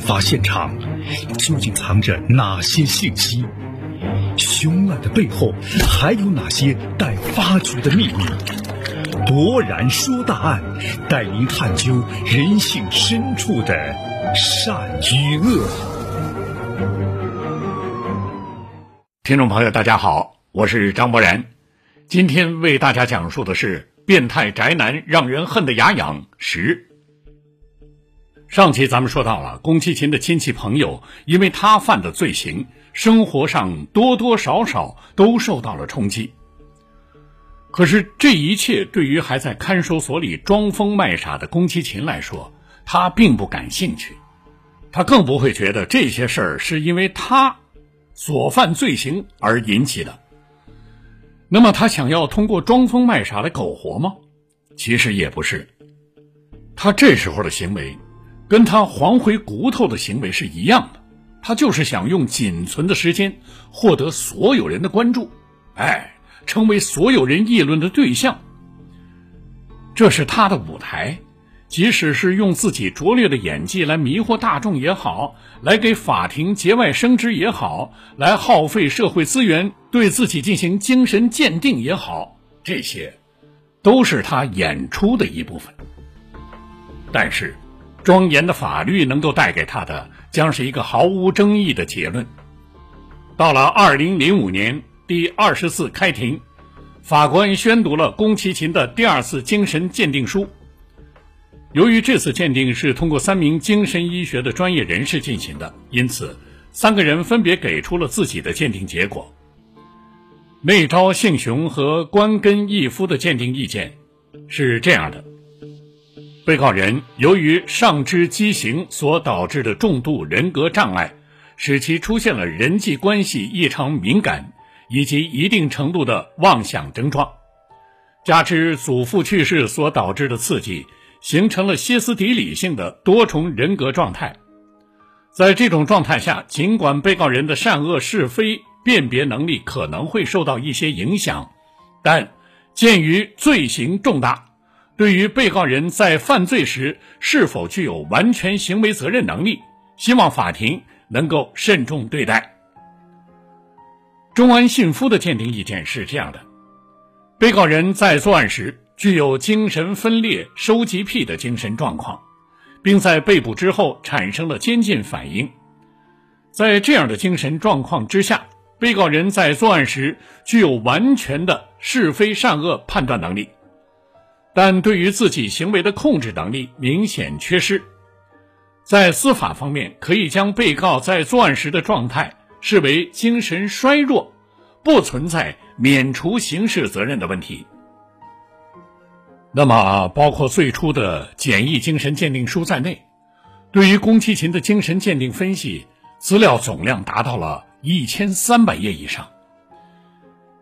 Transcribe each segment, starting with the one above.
发现场究竟藏着哪些信息？凶案的背后还有哪些待发掘的秘密？博然说大案，带您探究人性深处的善与恶。听众朋友，大家好，我是张博然，今天为大家讲述的是变态宅男让人恨得牙痒十。上期咱们说到了，宫崎勤的亲戚朋友因为他犯的罪行，生活上多多少少都受到了冲击。可是这一切对于还在看守所里装疯卖傻的宫崎勤来说，他并不感兴趣，他更不会觉得这些事儿是因为他所犯罪行而引起的。那么他想要通过装疯卖傻来苟活吗？其实也不是，他这时候的行为。跟他还回骨头的行为是一样的，他就是想用仅存的时间获得所有人的关注，哎，成为所有人议论的对象。这是他的舞台，即使是用自己拙劣的演技来迷惑大众也好，来给法庭节外生枝也好，来耗费社会资源对自己进行精神鉴定也好，这些，都是他演出的一部分。但是。庄严的法律能够带给他的，将是一个毫无争议的结论。到了二零零五年第二十次开庭，法官宣读了宫崎勤的第二次精神鉴定书。由于这次鉴定是通过三名精神医学的专业人士进行的，因此三个人分别给出了自己的鉴定结果。内昭幸雄和关根义夫的鉴定意见是这样的。被告人由于上肢畸形所导致的重度人格障碍，使其出现了人际关系异常敏感以及一定程度的妄想症状，加之祖父去世所导致的刺激，形成了歇斯底里性的多重人格状态。在这种状态下，尽管被告人的善恶是非辨别能力可能会受到一些影响，但鉴于罪行重大。对于被告人在犯罪时是否具有完全行为责任能力，希望法庭能够慎重对待。中安信夫的鉴定意见是这样的：被告人在作案时具有精神分裂、收集癖的精神状况，并在被捕之后产生了监禁反应。在这样的精神状况之下，被告人在作案时具有完全的是非善恶判断能力。但对于自己行为的控制能力明显缺失，在司法方面可以将被告在作案时的状态视为精神衰弱，不存在免除刑事责任的问题。那么，包括最初的简易精神鉴定书在内，对于宫崎勤的精神鉴定分析资料总量达到了一千三百页以上。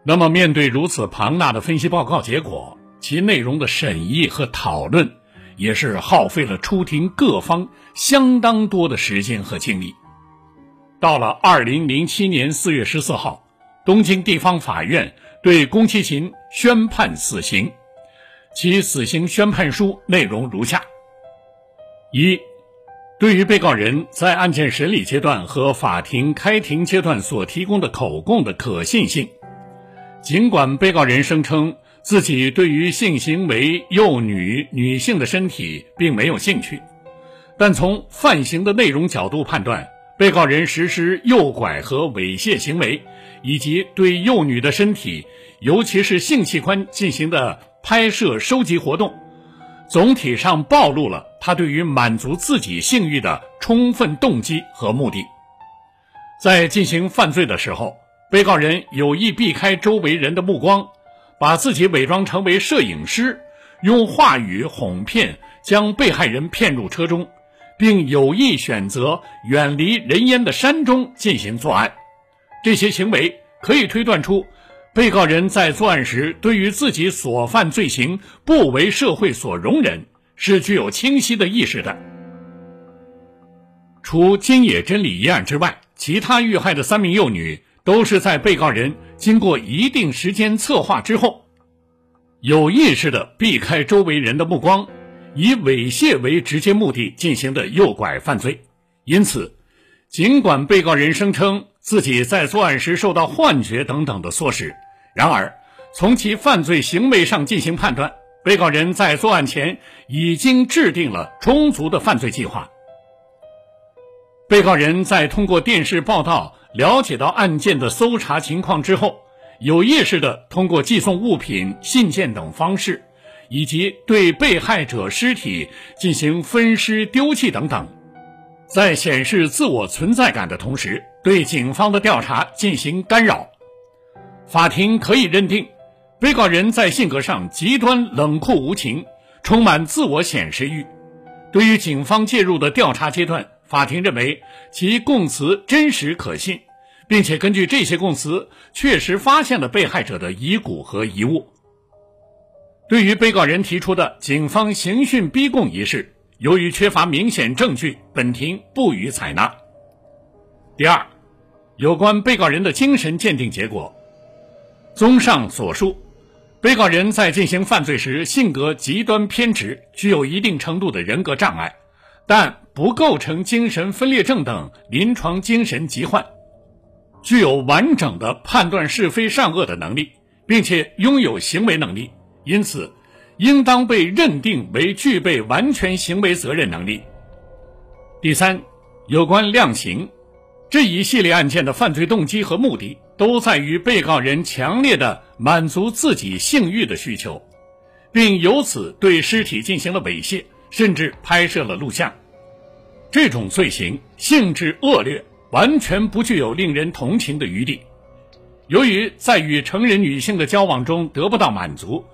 那么，面对如此庞大的分析报告结果。其内容的审议和讨论，也是耗费了出庭各方相当多的时间和精力。到了二零零七年四月十四号，东京地方法院对宫崎勤宣判死刑。其死刑宣判书内容如下：一、对于被告人在案件审理阶段和法庭开庭阶段所提供的口供的可信性，尽管被告人声称。自己对于性行为、幼女、女性的身体并没有兴趣，但从犯行的内容角度判断，被告人实施诱拐和猥亵行为，以及对幼女的身体，尤其是性器官进行的拍摄、收集活动，总体上暴露了他对于满足自己性欲的充分动机和目的。在进行犯罪的时候，被告人有意避开周围人的目光。把自己伪装成为摄影师，用话语哄骗，将被害人骗入车中，并有意选择远离人烟的山中进行作案。这些行为可以推断出，被告人在作案时对于自己所犯罪行不为社会所容忍，是具有清晰的意识的。除金野真理一案之外，其他遇害的三名幼女。都是在被告人经过一定时间策划之后，有意识的避开周围人的目光，以猥亵为直接目的进行的诱拐犯罪，因此，尽管被告人声称自己在作案时受到幻觉等等的唆使，然而从其犯罪行为上进行判断，被告人在作案前已经制定了充足的犯罪计划。被告人在通过电视报道了解到案件的搜查情况之后，有意识地通过寄送物品、信件等方式，以及对被害者尸体进行分尸、丢弃等等。在显示自我存在感的同时，对警方的调查进行干扰。法庭可以认定，被告人在性格上极端冷酷无情，充满自我显示欲。对于警方介入的调查阶段，法庭认为其供词真实可信，并且根据这些供词，确实发现了被害者的遗骨和遗物。对于被告人提出的警方刑讯逼供一事，由于缺乏明显证据，本庭不予采纳。第二，有关被告人的精神鉴定结果。综上所述，被告人在进行犯罪时性格极端偏执，具有一定程度的人格障碍，但不构成精神分裂症等临床精神疾患，具有完整的判断是非善恶的能力，并且拥有行为能力，因此。应当被认定为具备完全行为责任能力。第三，有关量刑，这一系列案件的犯罪动机和目的都在于被告人强烈的满足自己性欲的需求，并由此对尸体进行了猥亵，甚至拍摄了录像。这种罪行性质恶劣，完全不具有令人同情的余地。由于在与成人女性的交往中得不到满足。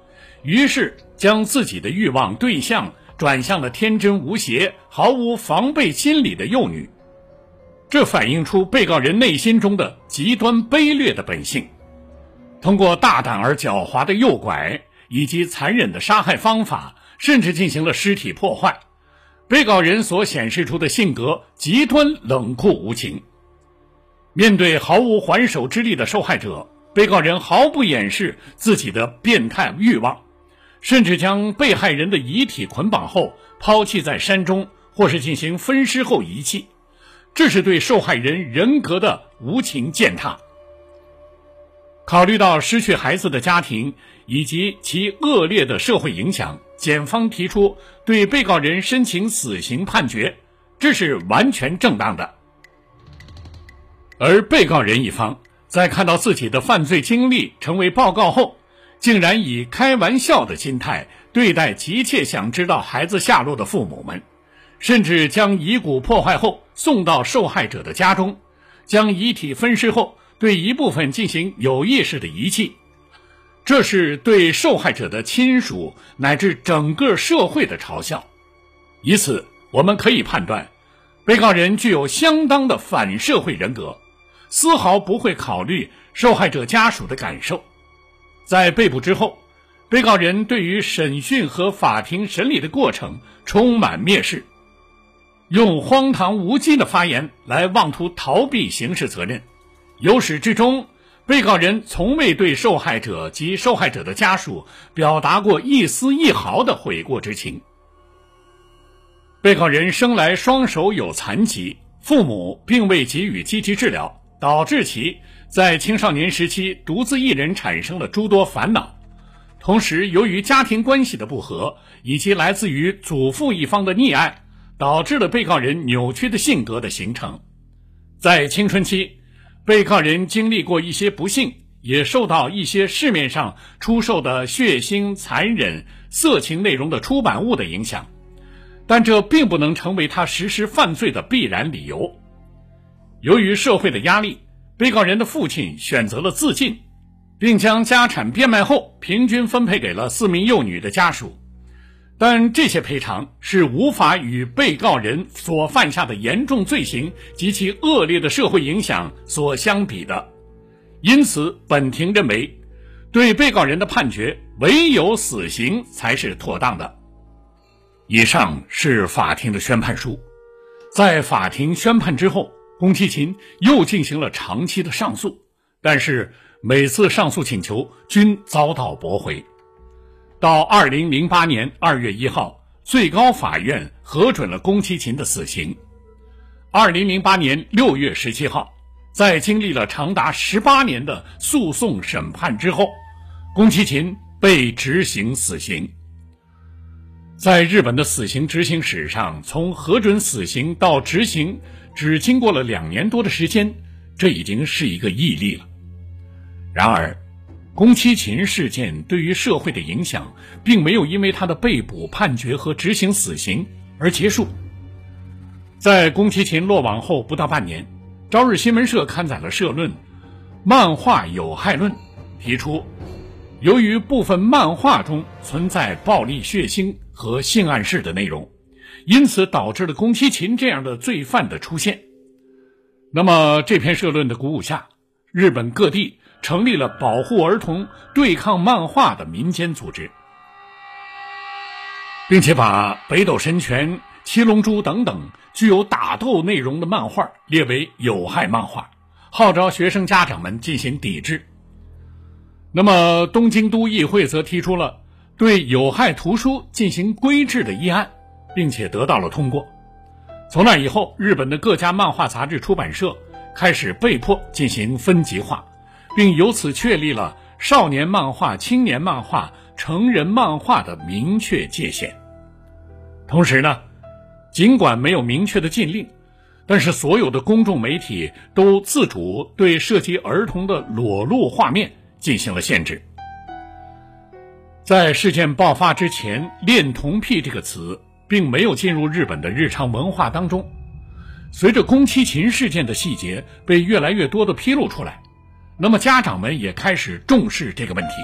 于是，将自己的欲望对象转向了天真无邪、毫无防备心理的幼女，这反映出被告人内心中的极端卑劣的本性。通过大胆而狡猾的诱拐以及残忍的杀害方法，甚至进行了尸体破坏，被告人所显示出的性格极端冷酷无情。面对毫无还手之力的受害者，被告人毫不掩饰自己的变态欲望。甚至将被害人的遗体捆绑后抛弃在山中，或是进行分尸后遗弃，这是对受害人人格的无情践踏。考虑到失去孩子的家庭以及其恶劣的社会影响，检方提出对被告人申请死刑判决，这是完全正当的。而被告人一方在看到自己的犯罪经历成为报告后，竟然以开玩笑的心态对待急切想知道孩子下落的父母们，甚至将遗骨破坏后送到受害者的家中，将遗体分尸后对一部分进行有意识的遗弃，这是对受害者的亲属乃至整个社会的嘲笑。以此，我们可以判断，被告人具有相当的反社会人格，丝毫不会考虑受害者家属的感受。在被捕之后，被告人对于审讯和法庭审理的过程充满蔑视，用荒唐无稽的发言来妄图逃避刑事责任。由始至终，被告人从未对受害者及受害者的家属表达过一丝一毫的悔过之情。被告人生来双手有残疾，父母并未给予积极治疗，导致其。在青少年时期，独自一人产生了诸多烦恼，同时由于家庭关系的不和以及来自于祖父一方的溺爱，导致了被告人扭曲的性格的形成。在青春期，被告人经历过一些不幸，也受到一些市面上出售的血腥、残忍、色情内容的出版物的影响，但这并不能成为他实施犯罪的必然理由。由于社会的压力。被告人的父亲选择了自尽，并将家产变卖后平均分配给了四名幼女的家属，但这些赔偿是无法与被告人所犯下的严重罪行及其恶劣的社会影响所相比的，因此本庭认为，对被告人的判决唯有死刑才是妥当的。以上是法庭的宣判书，在法庭宣判之后。宫崎勤又进行了长期的上诉，但是每次上诉请求均遭到驳回。到二零零八年二月一号，最高法院核准了宫崎勤的死刑。二零零八年六月十七号，在经历了长达十八年的诉讼审判之后，宫崎勤被执行死刑。在日本的死刑执行史上，从核准死刑到执行，只经过了两年多的时间，这已经是一个毅力了。然而，宫崎勤事件对于社会的影响，并没有因为他的被捕、判决和执行死刑而结束。在宫崎勤落网后不到半年，朝日新闻社刊载了社论《漫画有害论》，提出，由于部分漫画中存在暴力、血腥和性暗示的内容，因此导致了宫崎勤这样的罪犯的出现。那么，这篇社论的鼓舞下，日本各地。成立了保护儿童、对抗漫画的民间组织，并且把《北斗神拳》《七龙珠》等等具有打斗内容的漫画列为有害漫画，号召学生家长们进行抵制。那么，东京都议会则提出了对有害图书进行规制的议案，并且得到了通过。从那以后，日本的各家漫画杂志出版社开始被迫进行分级化。并由此确立了少年漫画、青年漫画、成人漫画的明确界限。同时呢，尽管没有明确的禁令，但是所有的公众媒体都自主对涉及儿童的裸露画面进行了限制。在事件爆发之前，“恋童癖”这个词并没有进入日本的日常文化当中。随着宫崎勤事件的细节被越来越多的披露出来。那么家长们也开始重视这个问题，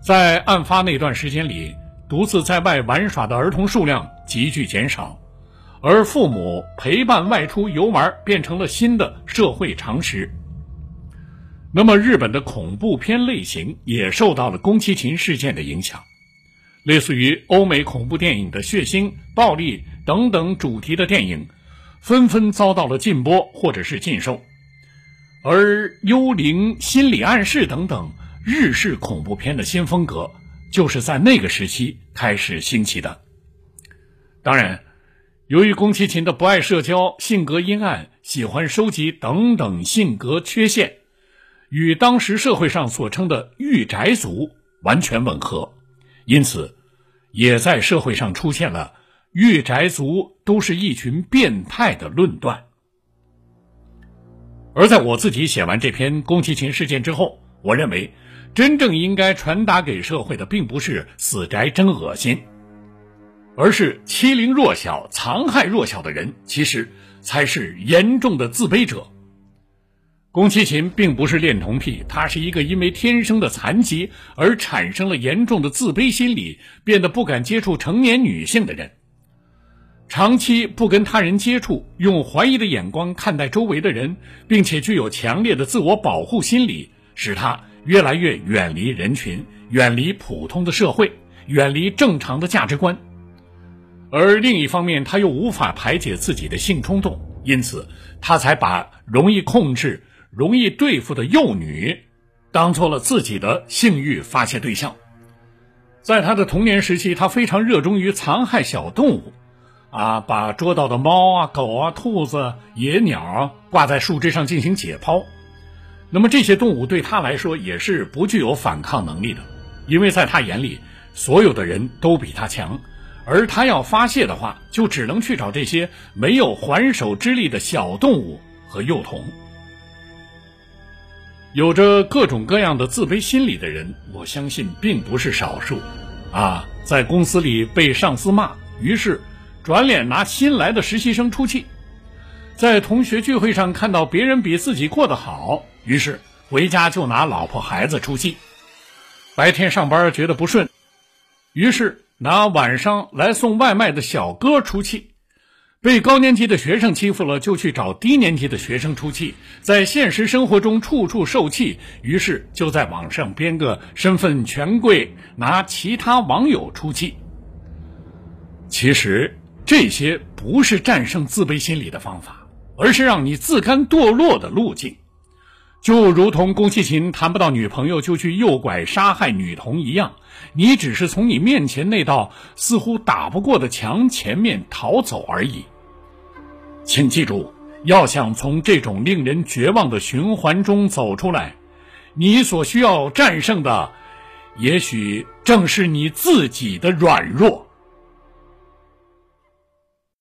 在案发那段时间里，独自在外玩耍的儿童数量急剧减少，而父母陪伴外出游玩变成了新的社会常识。那么日本的恐怖片类型也受到了宫崎勤事件的影响，类似于欧美恐怖电影的血腥、暴力等等主题的电影，纷纷遭到了禁播或者是禁售。而幽灵、心理暗示等等日式恐怖片的新风格，就是在那个时期开始兴起的。当然，由于宫崎勤的不爱社交、性格阴暗、喜欢收集等等性格缺陷，与当时社会上所称的“御宅族”完全吻合，因此，也在社会上出现了“御宅族都是一群变态”的论断。而在我自己写完这篇宫崎勤事件之后，我认为，真正应该传达给社会的，并不是死宅真恶心，而是欺凌弱小、残害弱小的人，其实才是严重的自卑者。宫崎勤并不是恋童癖，他是一个因为天生的残疾而产生了严重的自卑心理，变得不敢接触成年女性的人。长期不跟他人接触，用怀疑的眼光看待周围的人，并且具有强烈的自我保护心理，使他越来越远离人群，远离普通的社会，远离正常的价值观。而另一方面，他又无法排解自己的性冲动，因此他才把容易控制、容易对付的幼女，当做了自己的性欲发泄对象。在他的童年时期，他非常热衷于残害小动物。啊，把捉到的猫啊、狗啊、兔子、野鸟挂在树枝上进行解剖，那么这些动物对他来说也是不具有反抗能力的，因为在他眼里，所有的人都比他强，而他要发泄的话，就只能去找这些没有还手之力的小动物和幼童。有着各种各样的自卑心理的人，我相信并不是少数。啊，在公司里被上司骂，于是。转脸拿新来的实习生出气，在同学聚会上看到别人比自己过得好，于是回家就拿老婆孩子出气。白天上班觉得不顺，于是拿晚上来送外卖的小哥出气。被高年级的学生欺负了，就去找低年级的学生出气。在现实生活中处处受气，于是就在网上编个身份权贵，拿其他网友出气。其实。这些不是战胜自卑心理的方法，而是让你自甘堕落的路径。就如同宫崎勤谈不到女朋友就去诱拐杀害女童一样，你只是从你面前那道似乎打不过的墙前面逃走而已。请记住，要想从这种令人绝望的循环中走出来，你所需要战胜的，也许正是你自己的软弱。